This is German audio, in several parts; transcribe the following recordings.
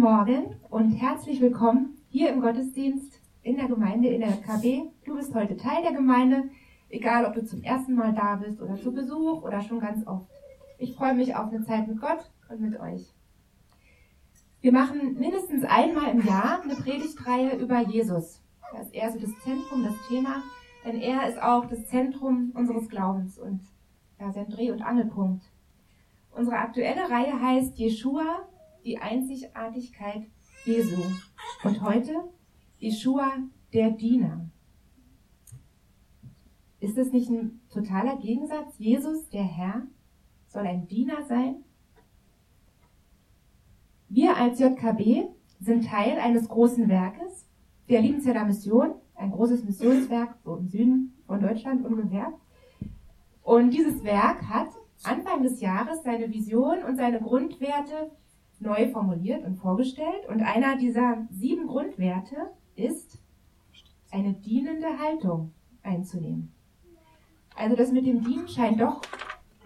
Morgen und herzlich willkommen hier im Gottesdienst in der Gemeinde in der KB. Du bist heute Teil der Gemeinde, egal ob du zum ersten Mal da bist oder zu Besuch oder schon ganz oft. Ich freue mich auf eine Zeit mit Gott und mit euch. Wir machen mindestens einmal im Jahr eine Predigtreihe über Jesus. Da ist er so das Zentrum, das Thema, denn er ist auch das Zentrum unseres Glaubens und ja, sein Dreh- und Angelpunkt. Unsere aktuelle Reihe heißt Jeshua, die Einzigartigkeit Jesu. Und heute Jeshua, der Diener. Ist das nicht ein totaler Gegensatz? Jesus, der Herr, soll ein Diener sein? Wir als JKB sind Teil eines großen Werkes, der Liebenswerder Mission, ein großes Missionswerk so im Süden von Deutschland ungefähr. Und dieses Werk hat Anfang des Jahres seine Vision und seine Grundwerte neu formuliert und vorgestellt. Und einer dieser sieben Grundwerte ist, eine dienende Haltung einzunehmen. Also das mit dem Dienen scheint doch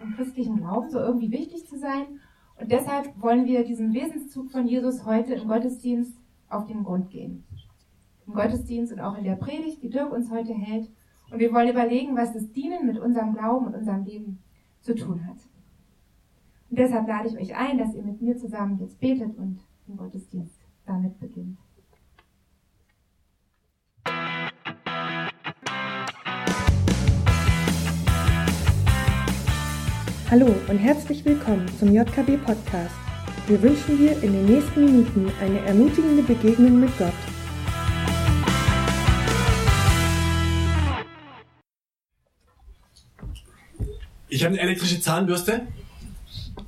im christlichen Glauben so irgendwie wichtig zu sein. Und deshalb wollen wir diesem Wesenszug von Jesus heute im Gottesdienst auf den Grund gehen. Im Gottesdienst und auch in der Predigt, die Dirk uns heute hält. Und wir wollen überlegen, was das Dienen mit unserem Glauben und unserem Leben zu tun hat. Und deshalb lade ich euch ein, dass ihr mit mir zusammen jetzt betet und den Gottesdienst damit beginnt. Hallo und herzlich willkommen zum JKB Podcast. Wir wünschen dir in den nächsten Minuten eine ermutigende Begegnung mit Gott. Ich habe eine elektrische Zahnbürste.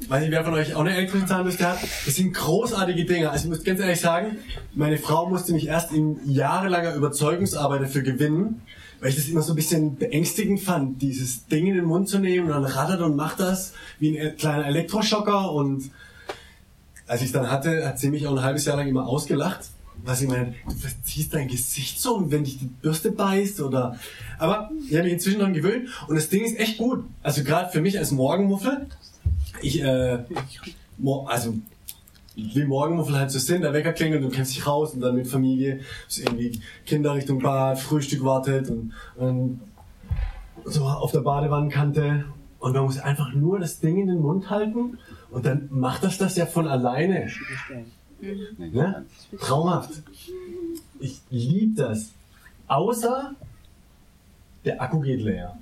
Weiß nicht, wer von euch auch eine elektrische Zahnbürste hat. Das sind großartige Dinge. Also ich muss ganz ehrlich sagen, meine Frau musste mich erst in jahrelanger Überzeugungsarbeit dafür gewinnen, weil ich das immer so ein bisschen beängstigend fand, dieses Ding in den Mund zu nehmen und dann rattert und macht das wie ein kleiner Elektroschocker und als ich es dann hatte, hat sie mich auch ein halbes Jahr lang immer ausgelacht. Was ich meine, du verziehst dein Gesicht so, wenn dich die Bürste beißt oder. Aber ich habe mich inzwischen daran gewöhnt und das Ding ist echt gut. Also gerade für mich als Morgenmuffel, ich, äh, also wie Morgenmuffel halt so sind, der Wecker klingelt, du kennst dich raus und dann mit Familie, so irgendwie Kinder Richtung Bad, Frühstück wartet und, und so auf der Badewannenkante und man muss einfach nur das Ding in den Mund halten und dann macht das das ja von alleine. Ne? Traumhaft. Ich liebe das. Außer der Akku geht leer.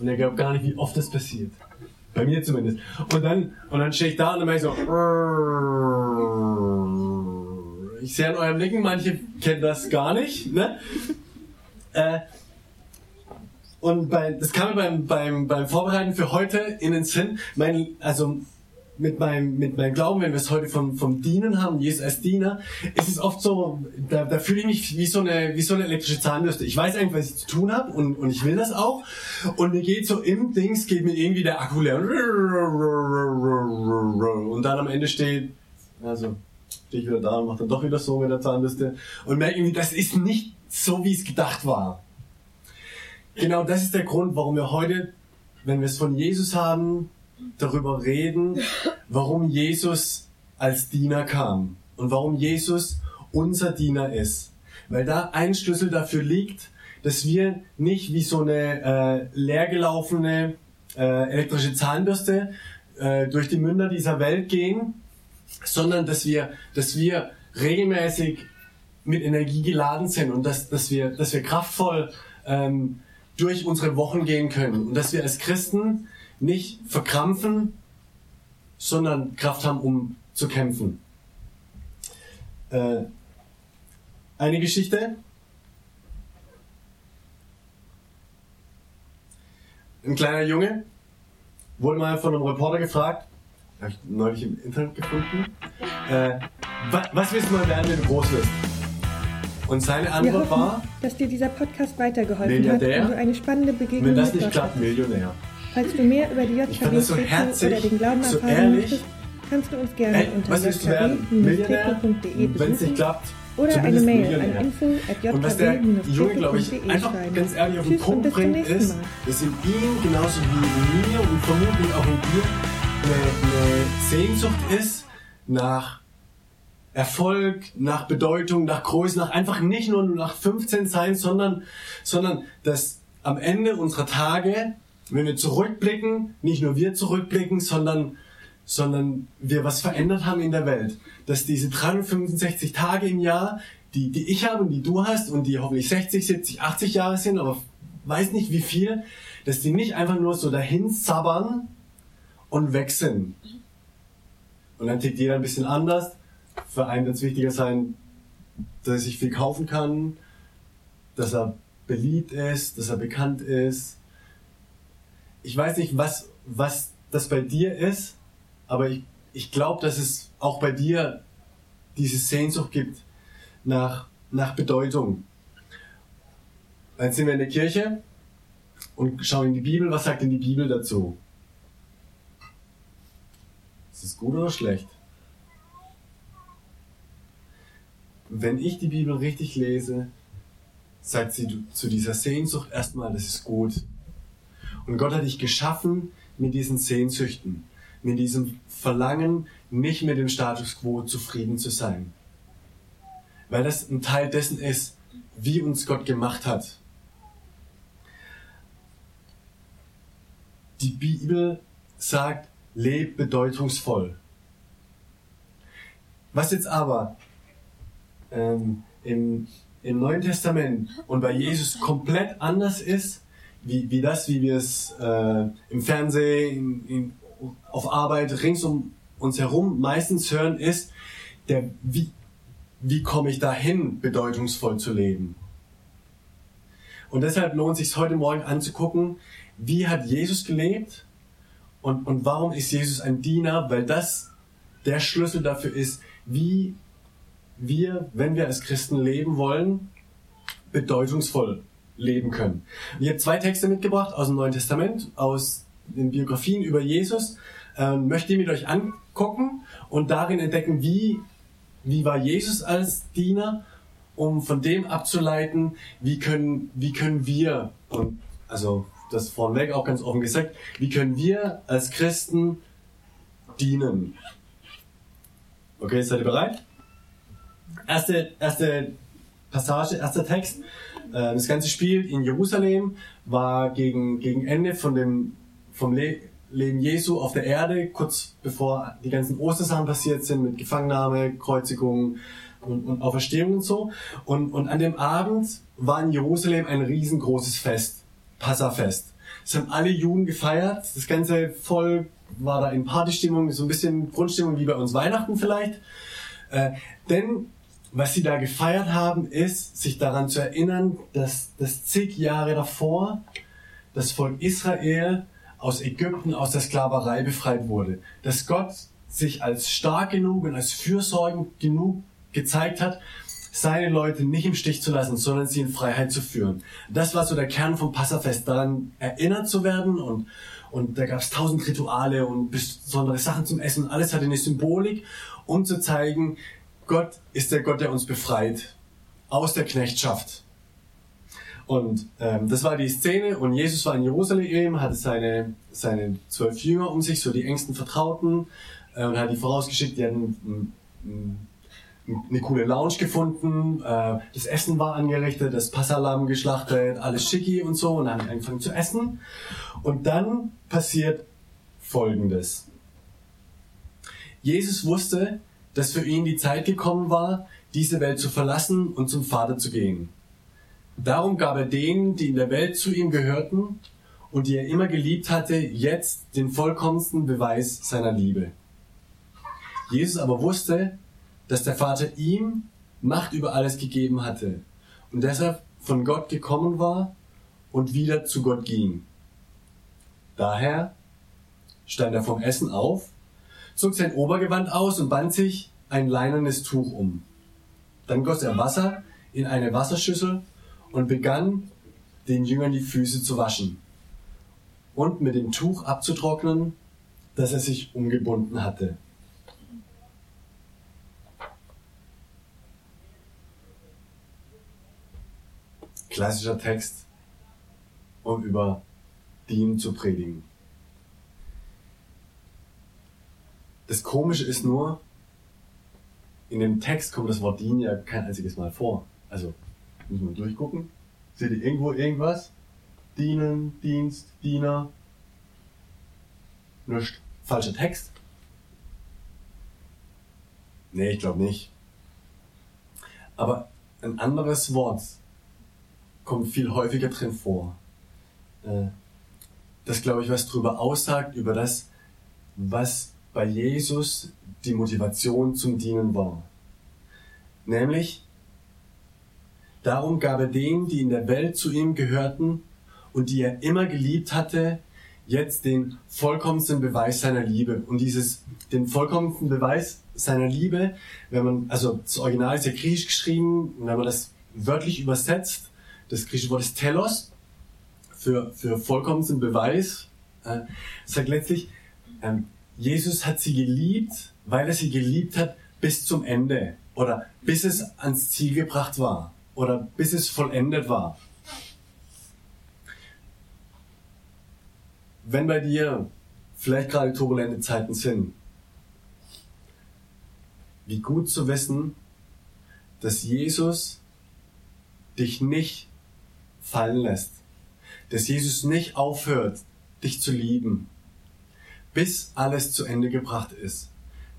Und er glaubt gar nicht, wie oft das passiert. Bei mir zumindest. Und dann, und dann stehe ich da und dann mache ich so. Ich sehe an eurem Blicken, manche kennen das gar nicht. Ne? Äh, und bei, das kam mir beim, beim, beim Vorbereiten für heute in den Sinn. Mein, also mit meinem, mit meinem Glauben, wenn wir es heute vom, vom Dienen haben, Jesus als Diener, ist es oft so, da, da fühle ich mich wie so, eine, wie so eine elektrische Zahnbürste. Ich weiß eigentlich, was ich zu tun habe und, und ich will das auch. Und mir geht so im Dings, geht mir irgendwie der Akku leer. Und dann am Ende steht, also stehe ich wieder da und mache dann doch wieder so mit der Zahnbürste und merke irgendwie, das ist nicht so, wie es gedacht war. Genau das ist der Grund, warum wir heute, wenn wir es von Jesus haben, darüber reden, warum Jesus als Diener kam und warum Jesus unser Diener ist. Weil da ein Schlüssel dafür liegt, dass wir nicht wie so eine äh, leergelaufene äh, elektrische Zahnbürste äh, durch die Münder dieser Welt gehen, sondern dass wir, dass wir regelmäßig mit Energie geladen sind und dass, dass, wir, dass wir kraftvoll ähm, durch unsere Wochen gehen können und dass wir als Christen nicht verkrampfen, sondern Kraft haben, um zu kämpfen. Äh, eine Geschichte. Ein kleiner Junge wurde mal von einem Reporter gefragt, habe ich neulich im Internet gefunden, äh, was, was willst du mal werden, wenn du groß wirst? Und seine Antwort hoffen, war, dass dir dieser Podcast weitergeholfen hat und du eine spannende Begegnung wenn das nicht klappt. Millionär. Falls du mehr über die JKB so herzig, oder den Glauben so erfahren ehrlich. möchtest, kannst du uns gerne Ey, unter nicht besuchen klappt, oder eine Mail an info at Und was der Junge, glaube ich, jkb.de einfach ganz ehrlich auf den Tschüss Punkt bringt, ist, dass in ihm, genauso wie in mir und vermutlich auch in dir, eine, eine Sehnsucht ist nach Erfolg, nach Bedeutung, nach Größe, nach einfach nicht nur nach 15 sein, sondern, sondern dass am Ende unserer Tage, wenn wir zurückblicken, nicht nur wir zurückblicken, sondern, sondern wir was verändert haben in der Welt. Dass diese 365 Tage im Jahr, die, die ich habe und die du hast und die hoffentlich 60, 70, 80 Jahre sind, aber weiß nicht wie viel, dass die nicht einfach nur so dahin zabbern und weg sind. Und dann tickt jeder ein bisschen anders. Für einen wird es wichtiger sein, dass sich viel kaufen kann, dass er beliebt ist, dass er bekannt ist. Ich weiß nicht, was, was das bei dir ist, aber ich, ich glaube, dass es auch bei dir diese Sehnsucht gibt nach, nach Bedeutung. Dann sind wir in der Kirche und schauen in die Bibel. Was sagt denn die Bibel dazu? Ist es gut oder schlecht? Wenn ich die Bibel richtig lese, sagt sie zu dieser Sehnsucht erstmal, das ist gut. Und Gott hat dich geschaffen mit diesen Sehnsüchten, mit diesem Verlangen, nicht mit dem Status quo zufrieden zu sein. Weil das ein Teil dessen ist, wie uns Gott gemacht hat. Die Bibel sagt, leb bedeutungsvoll. Was jetzt aber ähm, im im Neuen Testament und bei Jesus komplett anders ist, wie, wie das, wie wir es äh, im Fernsehen, in, in, auf Arbeit, rings um uns herum meistens hören, ist, der, wie, wie komme ich dahin, bedeutungsvoll zu leben. Und deshalb lohnt es sich heute Morgen anzugucken, wie hat Jesus gelebt und, und warum ist Jesus ein Diener, weil das der Schlüssel dafür ist, wie wir, wenn wir als Christen leben wollen, bedeutungsvoll leben können. Ich habe zwei Texte mitgebracht aus dem Neuen Testament, aus den Biografien über Jesus. Ähm, möchte ich mit euch angucken und darin entdecken, wie, wie war Jesus als Diener, um von dem abzuleiten, wie können, wie können wir, und also das vorneweg auch ganz offen gesagt, wie können wir als Christen dienen. Okay, seid ihr bereit? erste, erste Passage, erster Text. Äh, das ganze Spiel in Jerusalem war gegen, gegen Ende von dem, vom Le Leben Jesu auf der Erde, kurz bevor die ganzen Ostersachen passiert sind mit Gefangennahme, Kreuzigung und, und Auferstehung und so. Und, und an dem Abend war in Jerusalem ein riesengroßes Fest, Passafest. Das haben alle Juden gefeiert. Das ganze Volk war da in Partystimmung, so ein bisschen Grundstimmung wie bei uns Weihnachten vielleicht. Äh, denn was sie da gefeiert haben, ist, sich daran zu erinnern, dass das zig Jahre davor das Volk Israel aus Ägypten, aus der Sklaverei befreit wurde. Dass Gott sich als stark genug und als fürsorgend genug gezeigt hat, seine Leute nicht im Stich zu lassen, sondern sie in Freiheit zu führen. Das war so der Kern vom Passafest, daran erinnert zu werden und, und da gab es tausend Rituale und besondere Sachen zum Essen. Alles hatte eine Symbolik, um zu zeigen, Gott ist der Gott, der uns befreit aus der Knechtschaft. Und ähm, das war die Szene und Jesus war in Jerusalem, hatte seine, seine zwölf Jünger um sich, so die engsten Vertrauten, äh, und hat die vorausgeschickt, die hatten eine coole Lounge gefunden, äh, das Essen war angerichtet, das Passalam geschlachtet, alles schicki und so, und dann haben angefangen zu essen. Und dann passiert Folgendes. Jesus wusste, dass für ihn die Zeit gekommen war, diese Welt zu verlassen und zum Vater zu gehen. Darum gab er denen, die in der Welt zu ihm gehörten und die er immer geliebt hatte, jetzt den vollkommensten Beweis seiner Liebe. Jesus aber wusste, dass der Vater ihm Macht über alles gegeben hatte und deshalb von Gott gekommen war und wieder zu Gott ging. Daher stand er vom Essen auf zog sein Obergewand aus und band sich ein leinernes Tuch um. Dann goss er Wasser in eine Wasserschüssel und begann, den Jüngern die Füße zu waschen und mit dem Tuch abzutrocknen, das er sich umgebunden hatte. Klassischer Text, um über Dienen zu predigen. Das Komische ist nur, in dem Text kommt das Wort dienen ja kein einziges Mal vor. Also, müssen wir durchgucken. Seht ihr irgendwo irgendwas? Dienen, Dienst, Diener. Nicht. Falscher Text. Nee, ich glaube nicht. Aber ein anderes Wort kommt viel häufiger drin vor. Äh, das, glaube ich, was darüber aussagt, über das, was bei Jesus die Motivation zum Dienen war. Nämlich, darum gab er denen, die in der Welt zu ihm gehörten und die er immer geliebt hatte, jetzt den vollkommensten Beweis seiner Liebe. Und dieses, den vollkommensten Beweis seiner Liebe, wenn man, also das Original ist ja griechisch geschrieben, und wenn man das wörtlich übersetzt, das griechische Wort ist telos, für, für vollkommensten Beweis, äh, sagt letztlich, ähm, Jesus hat sie geliebt, weil er sie geliebt hat bis zum Ende oder bis es ans Ziel gebracht war oder bis es vollendet war. Wenn bei dir vielleicht gerade turbulente Zeiten sind, wie gut zu wissen, dass Jesus dich nicht fallen lässt, dass Jesus nicht aufhört, dich zu lieben, bis alles zu Ende gebracht ist,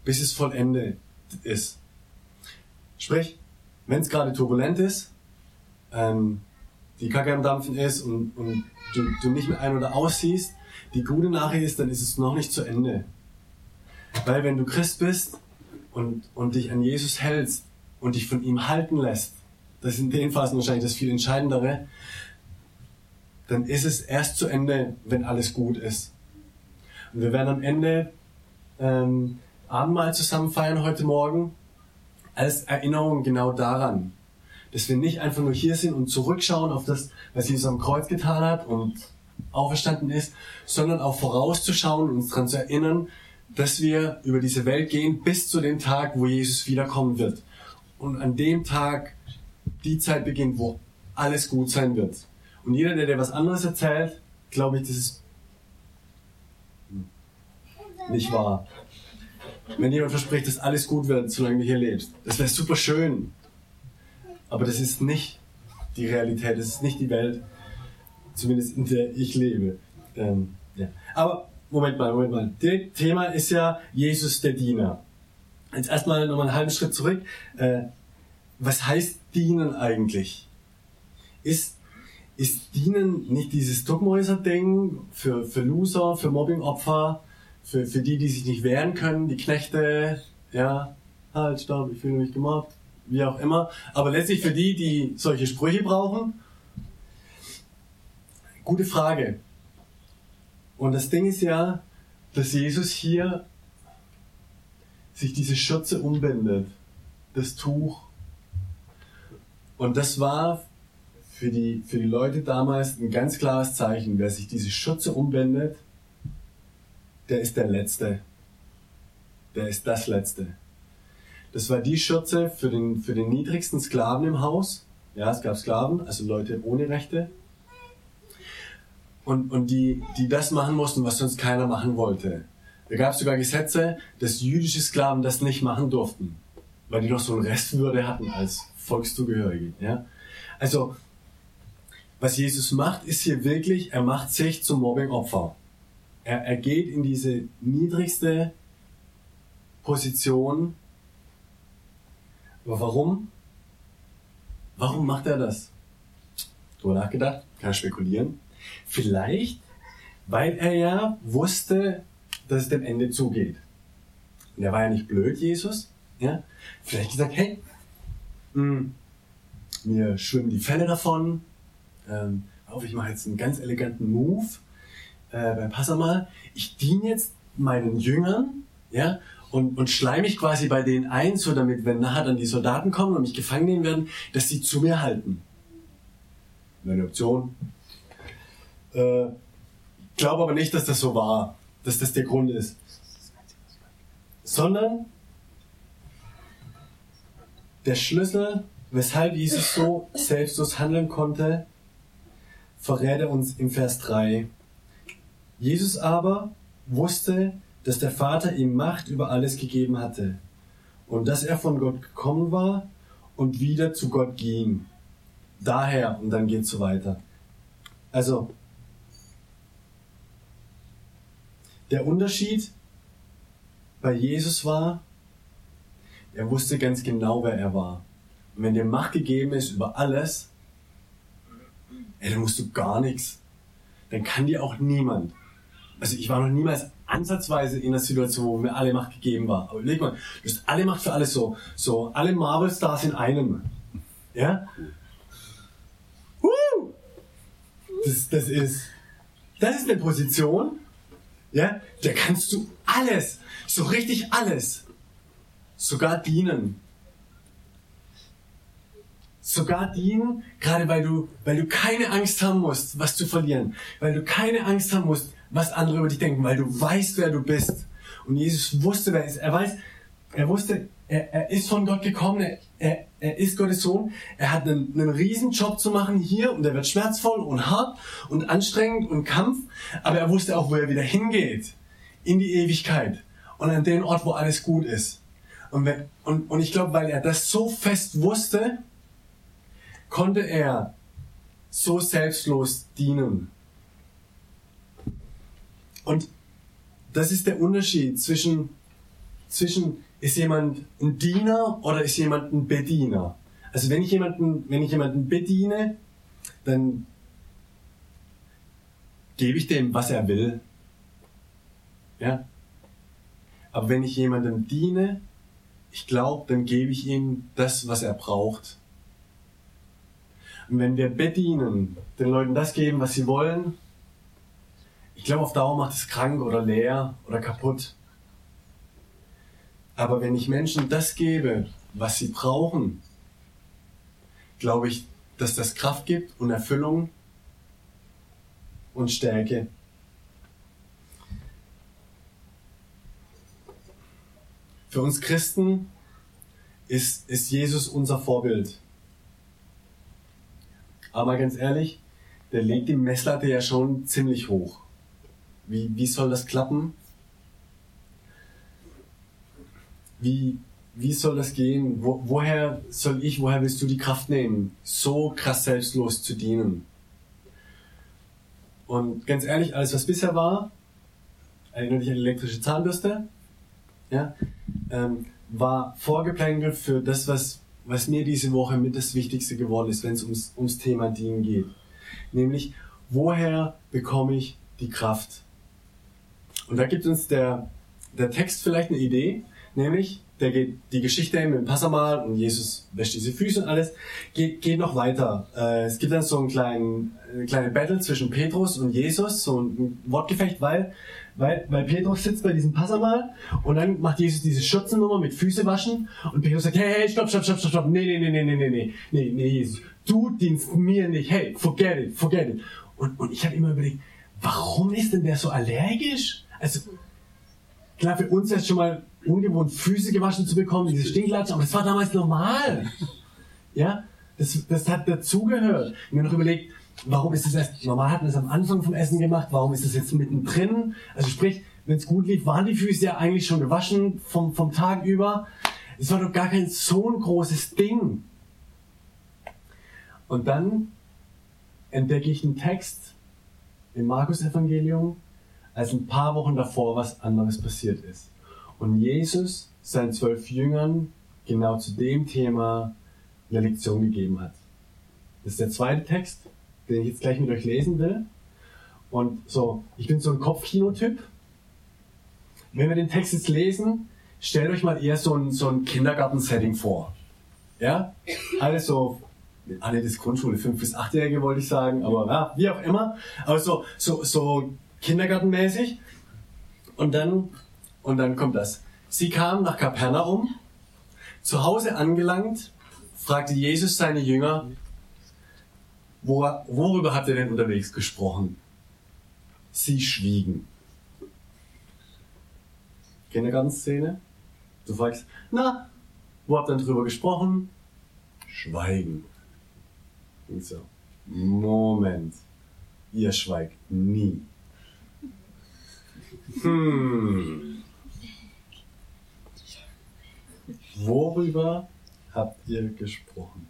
bis es vollendet ist. Sprich, wenn es gerade turbulent ist, ähm, die Kacke am Dampfen ist und, und du, du nicht mehr ein- oder aussiehst, die gute Nachricht ist, dann ist es noch nicht zu Ende. Weil wenn du Christ bist und, und dich an Jesus hältst und dich von ihm halten lässt, das ist in den Phasen wahrscheinlich das viel Entscheidendere, dann ist es erst zu Ende, wenn alles gut ist. Wir werden am Ende ähm, Abendmahl zusammen feiern heute Morgen als Erinnerung genau daran, dass wir nicht einfach nur hier sind und zurückschauen auf das, was Jesus am Kreuz getan hat und auferstanden ist, sondern auch vorauszuschauen und uns daran zu erinnern, dass wir über diese Welt gehen bis zu dem Tag, wo Jesus wiederkommen wird. Und an dem Tag die Zeit beginnt, wo alles gut sein wird. Und jeder, der dir was anderes erzählt, glaube ich, das ist nicht wahr. Wenn jemand verspricht, dass alles gut wird, solange du hier lebst, das wäre super schön. Aber das ist nicht die Realität, das ist nicht die Welt, zumindest in der ich lebe. Ähm, ja. Aber Moment mal, Moment mal. Das Thema ist ja Jesus der Diener. Jetzt erstmal nochmal einen halben Schritt zurück. Äh, was heißt dienen eigentlich? Ist, ist dienen nicht dieses Duckmäuser-Ding für, für Loser, für Mobbing-Opfer, für, für die, die sich nicht wehren können, die Knechte, ja, halt, stopp, ich fühle mich gemobbt, wie auch immer. Aber letztlich für die, die solche Sprüche brauchen. Gute Frage. Und das Ding ist ja, dass Jesus hier sich diese Schürze umbindet, das Tuch. Und das war für die, für die Leute damals ein ganz klares Zeichen. Wer sich diese Schürze umbindet, der ist der Letzte. Der ist das Letzte. Das war die Schürze für den, für den niedrigsten Sklaven im Haus. Ja, es gab Sklaven, also Leute ohne Rechte. Und, und die, die das machen mussten, was sonst keiner machen wollte. Da gab es sogar Gesetze, dass jüdische Sklaven das nicht machen durften, weil die noch so eine Restwürde hatten als Volkszugehörige. Ja? Also, was Jesus macht, ist hier wirklich, er macht sich zum Mobbing-Opfer. Er, er geht in diese niedrigste Position. Aber warum? Warum macht er das? Drüber nachgedacht, kann spekulieren. Vielleicht, weil er ja wusste, dass es dem Ende zugeht. Und er war ja nicht blöd, Jesus. Ja? Vielleicht gesagt, hey, mh, mir schwimmen die Fälle davon. Ähm, auf, ich mache jetzt einen ganz eleganten Move äh, beim Passamal. Ich diene jetzt meinen Jüngern, ja, und, und schleim mich quasi bei denen ein, so damit, wenn nachher dann die Soldaten kommen und mich gefangen nehmen werden, dass sie zu mir halten. Eine Option. Äh, glaube aber nicht, dass das so war, dass das der Grund ist. Sondern der Schlüssel, weshalb Jesus so selbstlos handeln konnte, verrät er uns im Vers 3. Jesus aber wusste, dass der Vater ihm Macht über alles gegeben hatte und dass er von Gott gekommen war und wieder zu Gott ging. Daher, und dann geht's so weiter. Also, der Unterschied bei Jesus war, er wusste ganz genau, wer er war. Und wenn dir Macht gegeben ist über alles, ey, dann musst du gar nichts. Dann kann dir auch niemand. Also ich war noch niemals ansatzweise in einer Situation, wo mir alle Macht gegeben war. Aber überleg mal, du hast alle Macht für alles so, so alle Marvel-Stars in einem. Ja? Woo! Das, das ist, das ist eine Position, ja, da kannst du alles, so richtig alles, sogar dienen. Sogar dienen, gerade weil du, weil du keine Angst haben musst, was zu verlieren, weil du keine Angst haben musst, was andere über dich denken, weil du weißt, wer du bist. Und Jesus wusste, wer er ist. Er weiß, er wusste, er, er ist von Gott gekommen, er, er, er ist Gottes Sohn, er hat einen, einen riesen Job zu machen hier und er wird schmerzvoll und hart und anstrengend und Kampf, aber er wusste auch, wo er wieder hingeht. In die Ewigkeit und an den Ort, wo alles gut ist. Und, wenn, und, und ich glaube, weil er das so fest wusste, konnte er so selbstlos dienen. Und das ist der Unterschied zwischen, zwischen ist jemand ein Diener oder ist jemand ein Bediener? Also wenn ich jemanden, wenn ich jemanden bediene, dann gebe ich dem, was er will. Ja? Aber wenn ich jemandem diene, ich glaube, dann gebe ich ihm das, was er braucht. Und wenn wir bedienen, den Leuten das geben, was sie wollen, ich glaube, auf Dauer macht es krank oder leer oder kaputt. Aber wenn ich Menschen das gebe, was sie brauchen, glaube ich, dass das Kraft gibt und Erfüllung und Stärke. Für uns Christen ist, ist Jesus unser Vorbild. Aber ganz ehrlich, der legt die Messlatte ja schon ziemlich hoch. Wie, wie soll das klappen? Wie, wie soll das gehen? Wo, woher soll ich, woher willst du die Kraft nehmen, so krass selbstlos zu dienen? Und ganz ehrlich, alles was bisher war, erinnere dich an die elektrische Zahnbürste, ja, ähm, war vorgeplänkelt für das, was, was mir diese Woche mit das Wichtigste geworden ist, wenn es ums, ums Thema Dienen geht. Nämlich, woher bekomme ich die Kraft? Und da gibt uns der, der Text vielleicht eine Idee, nämlich, der geht die Geschichte mit dem Passamal und Jesus wäscht diese Füße und alles, geht, geht noch weiter. Äh, es gibt dann so einen kleinen, eine kleine Battle zwischen Petrus und Jesus, so ein Wortgefecht, weil, weil, weil Petrus sitzt bei diesem Passamal und dann macht Jesus diese Schutzennummer mit Füße waschen und Petrus sagt, hey, hey, stopp, stopp, stopp, stopp, stopp, nee, nee, nee, nee, nee, nee, nee, nee, nee, Jesus, du dienst mir nicht, hey, forget it, forget it. Und, und ich habe immer überlegt, warum ist denn der so allergisch? Also, klar, für uns es schon mal ungewohnt, Füße gewaschen zu bekommen, diese Stinklatschen, aber das war damals normal. Ja, das, das hat dazugehört. Ich mir noch überlegt, warum ist das erst, normal hatten wir es am Anfang vom Essen gemacht, warum ist das jetzt mittendrin? Also sprich, wenn es gut lief, waren die Füße ja eigentlich schon gewaschen vom, vom Tag über. Es war doch gar kein so ein großes Ding. Und dann entdecke ich einen Text im Markus-Evangelium, als ein paar Wochen davor was anderes passiert ist. Und Jesus seinen zwölf Jüngern genau zu dem Thema eine Lektion gegeben hat. Das ist der zweite Text, den ich jetzt gleich mit euch lesen will. Und so, ich bin so ein Kopfkino-Typ. Wenn wir den Text jetzt lesen, stellt euch mal eher so ein, so ein Kindergarten-Setting vor. Ja? Alles so, alle das Grundschule, 5- bis 8-Jährige wollte ich sagen, aber ja, wie auch immer. Aber so, so, so kindergartenmäßig. Und dann, und dann kommt das. Sie kamen nach Kapernaum. Zu Hause angelangt, fragte Jesus seine Jünger, wo, worüber habt ihr denn unterwegs gesprochen? Sie schwiegen. Kindergartenszene. Du fragst, na, wo habt ihr denn drüber gesprochen? Schweigen. Und so, Moment. Ihr schweigt nie. Hm. worüber habt ihr gesprochen?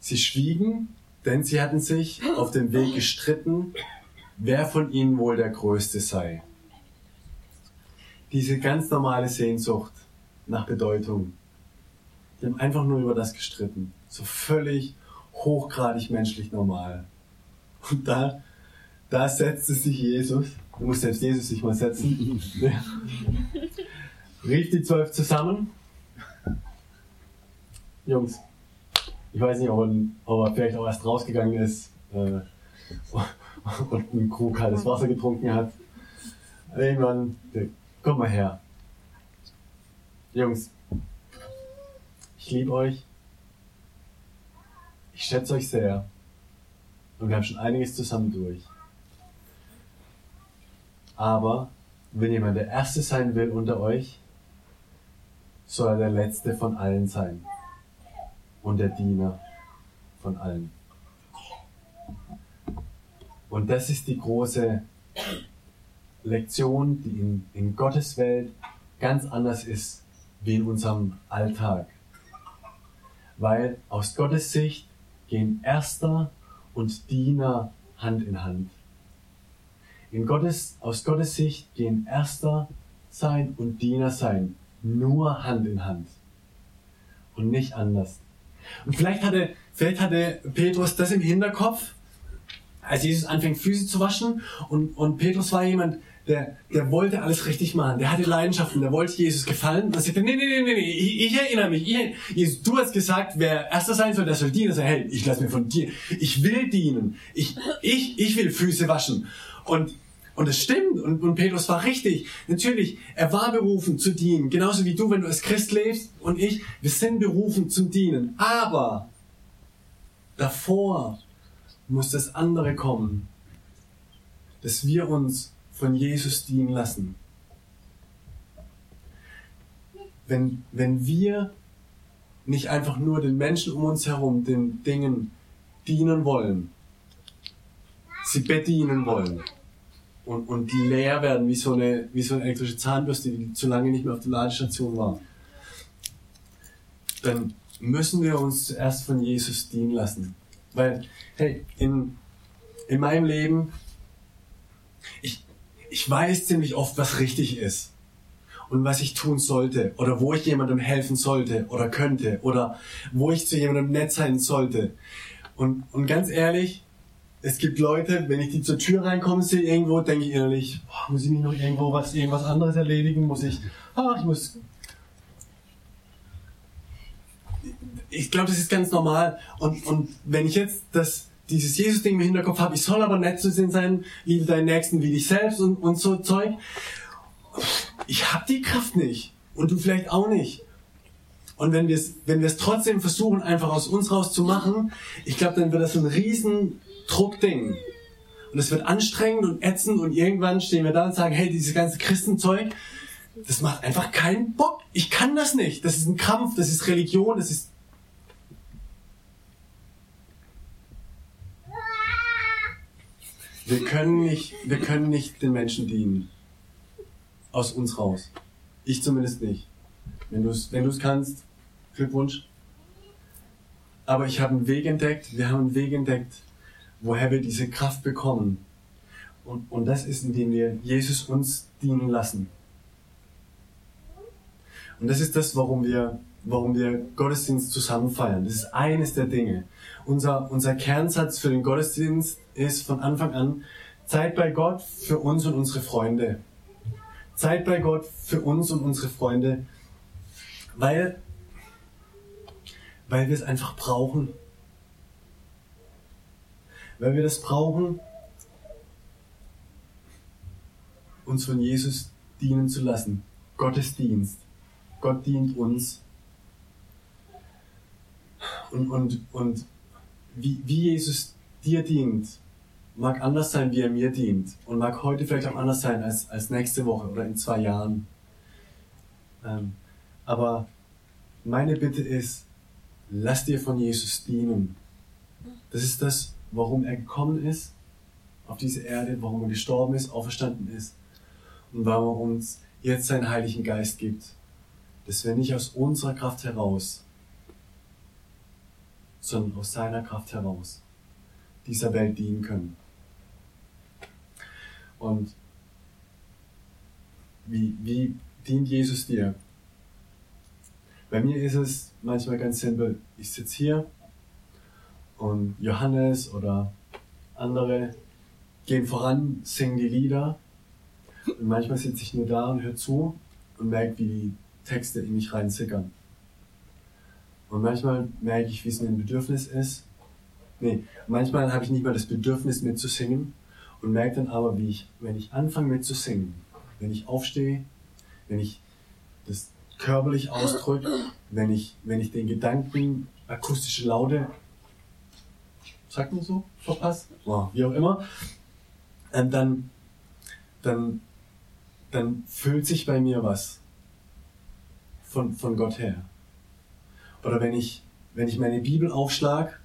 Sie schwiegen, denn sie hatten sich auf dem Weg gestritten, wer von ihnen wohl der Größte sei. Diese ganz normale Sehnsucht nach Bedeutung. Die haben einfach nur über das gestritten. So völlig hochgradig menschlich normal. Und da, da setzte sich Jesus, du musst selbst Jesus sich mal setzen, rief die zwölf zusammen. Jungs, ich weiß nicht, ob er, ob er vielleicht auch erst rausgegangen ist äh, und einen Krug kaltes Wasser getrunken hat. Irgendwann, kommt mal her. Jungs, ich liebe euch. Ich schätze euch sehr. Und wir haben schon einiges zusammen durch. Aber wenn jemand der Erste sein will unter euch, soll er der Letzte von allen sein. Und der Diener von allen. Und das ist die große Lektion, die in, in Gottes Welt ganz anders ist wie in unserem Alltag. Weil aus Gottes Sicht gehen Erster und Diener Hand in Hand. In Gottes, aus Gottes Sicht gehen Erster sein und Diener sein nur Hand in Hand. Und nicht anders. Und vielleicht hatte, vielleicht hatte Petrus das im Hinterkopf, als Jesus anfängt Füße zu waschen und, und Petrus war jemand, der, der wollte alles richtig machen, der hatte Leidenschaften, der wollte Jesus gefallen. Dann sagte, nee, nee, nee, nee, nee, ich, ich erinnere mich, ich, Jesus, du hast gesagt, wer Erster sein soll, der soll dienen. Sag, hey, ich lass mir von dir, ich will dienen, ich, ich, ich will Füße waschen. Und, und es stimmt, und, und Petrus war richtig. Natürlich, er war berufen zu dienen, genauso wie du, wenn du als Christ lebst und ich, wir sind berufen zum Dienen. Aber davor muss das andere kommen, dass wir uns von Jesus dienen lassen. Wenn, wenn wir nicht einfach nur den Menschen um uns herum, den Dingen dienen wollen, sie bedienen wollen und, und leer werden wie so, eine, wie so eine elektrische Zahnbürste, die zu lange nicht mehr auf der Ladestation war, dann müssen wir uns zuerst von Jesus dienen lassen. Weil, hey, in, in meinem Leben, ich, ich weiß ziemlich oft, was richtig ist und was ich tun sollte oder wo ich jemandem helfen sollte oder könnte oder wo ich zu jemandem nett sein sollte. Und, und ganz ehrlich, es gibt Leute, wenn ich die zur Tür reinkomme sehe irgendwo, denke ich innerlich, oh, muss ich nicht noch irgendwo was, irgendwas anderes erledigen? Muss ich, ah, ich muss. Ich glaube, das ist ganz normal. Und, und wenn ich jetzt das dieses Jesus-Ding im Hinterkopf habe, ich soll aber nett zu sehen sein, liebe deinen Nächsten wie dich selbst und, und so Zeug. Ich habe die Kraft nicht. Und du vielleicht auch nicht. Und wenn wir es wenn trotzdem versuchen, einfach aus uns raus zu machen, ich glaube, dann wird das ein riesen Druckding. Und es wird anstrengend und ätzend und irgendwann stehen wir da und sagen, hey, dieses ganze Christenzeug, das macht einfach keinen Bock. Ich kann das nicht. Das ist ein Krampf, das ist Religion, das ist Wir können nicht, wir können nicht den Menschen dienen. Aus uns raus. Ich zumindest nicht. Wenn du es wenn kannst, Glückwunsch. Aber ich habe einen Weg entdeckt, wir haben einen Weg entdeckt, woher wir diese Kraft bekommen. Und, und das ist, indem wir Jesus uns dienen lassen. Und das ist das, warum wir, warum wir Gottesdienst zusammen feiern. Das ist eines der Dinge. Unser, unser Kernsatz für den Gottesdienst ist von Anfang an Zeit bei Gott für uns und unsere Freunde. Zeit bei Gott für uns und unsere Freunde, weil, weil wir es einfach brauchen. Weil wir das brauchen, uns von Jesus dienen zu lassen. Gottesdienst. Gott dient uns. Und, und, und wie, wie Jesus dir dient, mag anders sein, wie er mir dient. Und mag heute vielleicht auch anders sein als, als nächste Woche oder in zwei Jahren. Ähm, aber meine Bitte ist, lass dir von Jesus dienen. Das ist das, warum er gekommen ist auf diese Erde, warum er gestorben ist, auferstanden ist und warum er uns jetzt seinen Heiligen Geist gibt, dass wir nicht aus unserer Kraft heraus, sondern aus seiner Kraft heraus dieser Welt dienen können. Und wie, wie dient Jesus dir? Bei mir ist es manchmal ganz simpel. Ich sitze hier und Johannes oder andere gehen voran, singen die Lieder. Und manchmal sitze ich nur da und höre zu und merke, wie die Texte in mich reinsickern. Und manchmal merke ich, wie es mir ein Bedürfnis ist. Nee, manchmal habe ich nicht mal das Bedürfnis mitzusingen und merke dann aber, wie ich, wenn ich anfange mitzusingen, wenn ich aufstehe, wenn ich das körperlich ausdrücke, wenn ich, wenn ich den Gedanken akustische Laute, sagt man so, verpasst, wow, wie auch immer, ähm, dann, dann, dann fühlt sich bei mir was von, von Gott her. Oder wenn ich, wenn ich meine Bibel aufschlag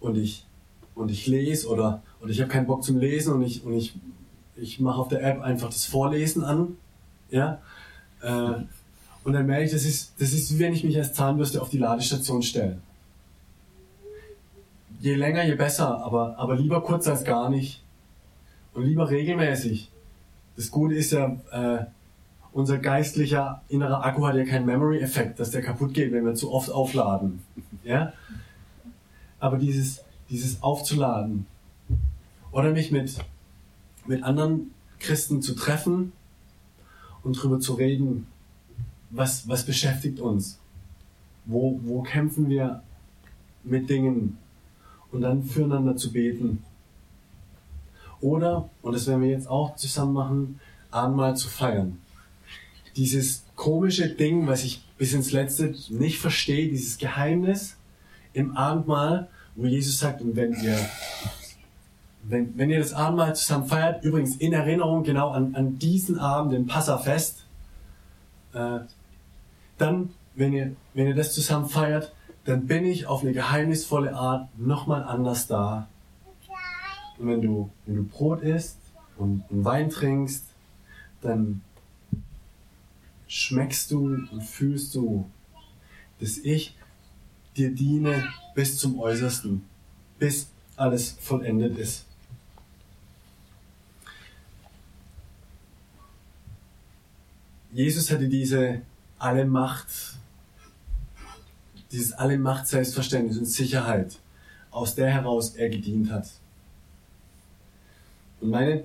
und ich, und ich lese oder, oder ich habe keinen Bock zum Lesen und ich, und ich, ich mache auf der App einfach das Vorlesen an, ja, äh, und dann merke ich, das ist, das ist wie wenn ich mich als Zahnbürste auf die Ladestation stelle. Je länger, je besser, aber, aber lieber kurz als gar nicht. Und lieber regelmäßig. Das Gute ist ja, äh, unser geistlicher innerer Akku hat ja keinen Memory-Effekt, dass der kaputt geht, wenn wir zu oft aufladen. Ja? Aber dieses, dieses aufzuladen oder mich mit, mit anderen Christen zu treffen und drüber zu reden, was, was beschäftigt uns? Wo, wo kämpfen wir mit Dingen? Und dann füreinander zu beten. Oder, und das werden wir jetzt auch zusammen machen, Abendmahl zu feiern. Dieses komische Ding, was ich bis ins Letzte nicht verstehe, dieses Geheimnis im Abendmahl, wo Jesus sagt, und wenn ihr, wenn, wenn ihr das Abendmahl zusammen feiert, übrigens in Erinnerung genau an, an diesen Abend, den Passafest, äh, dann, wenn ihr, wenn ihr das zusammen feiert, dann bin ich auf eine geheimnisvolle Art nochmal anders da. Und wenn du, wenn du Brot isst und, und Wein trinkst, dann schmeckst du und fühlst du, dass ich dir diene bis zum Äußersten, bis alles vollendet ist. Jesus hatte diese alle Macht, dieses alle Macht Selbstverständnis und Sicherheit, aus der heraus er gedient hat. Und meine,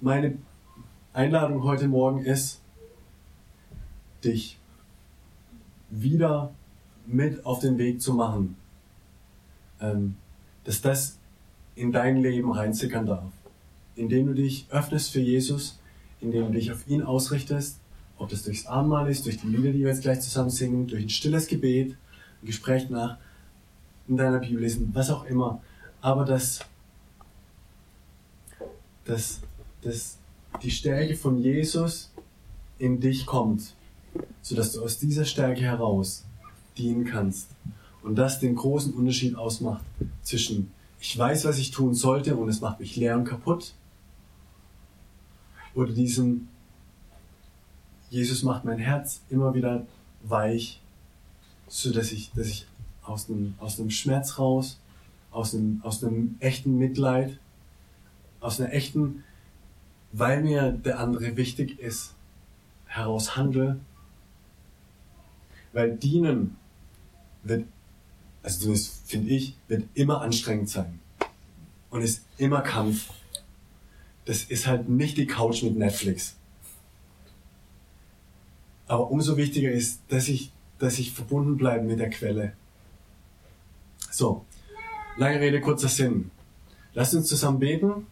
meine Einladung heute Morgen ist, dich wieder mit auf den Weg zu machen, ähm, dass das in dein Leben reinsickern darf, indem du dich öffnest für Jesus, indem du dich auf ihn ausrichtest ob das durchs Abendmahl ist, durch die Lieder, die wir jetzt gleich zusammen singen, durch ein stilles Gebet, ein Gespräch nach, in deiner Bibel lesen, was auch immer. Aber dass, dass, dass die Stärke von Jesus in dich kommt, sodass du aus dieser Stärke heraus dienen kannst. Und das den großen Unterschied ausmacht zwischen ich weiß, was ich tun sollte und es macht mich leer und kaputt oder diesem Jesus macht mein Herz immer wieder weich, so dass ich, dass ich aus einem, aus einem Schmerz raus, aus einem, aus einem echten Mitleid, aus einer echten, weil mir der andere wichtig ist, heraus handle. Weil dienen wird, also zumindest finde ich, wird immer anstrengend sein. Und ist immer Kampf. Das ist halt nicht die Couch mit Netflix. Aber umso wichtiger ist, dass ich, dass ich verbunden bleibe mit der Quelle. So, lange Rede, kurzer Sinn. Lass uns zusammen beten.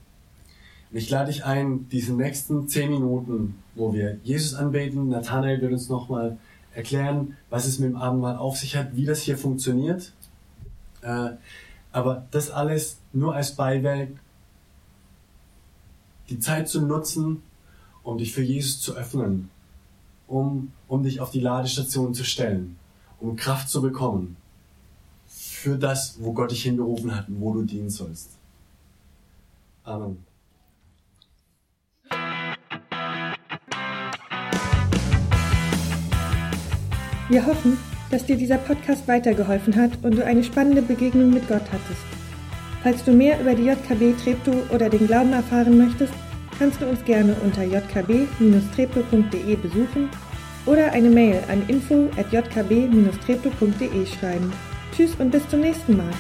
Ich lade dich ein, diese nächsten zehn Minuten, wo wir Jesus anbeten, Nathanael wird uns nochmal erklären, was es mit dem Abendmahl auf sich hat, wie das hier funktioniert. Äh, aber das alles nur als Beiwerk, die Zeit zu nutzen, um dich für Jesus zu öffnen, um, um dich auf die Ladestation zu stellen, um Kraft zu bekommen für das, wo Gott dich hingerufen hat und wo du dienen sollst. Amen. Wir hoffen, dass dir dieser Podcast weitergeholfen hat und du eine spannende Begegnung mit Gott hattest. Falls du mehr über die JKB Treptow oder den Glauben erfahren möchtest, kannst du uns gerne unter jkb-treptow.de besuchen oder eine Mail an info at jkb-treptow.de schreiben. Tschüss und bis zum nächsten Mal.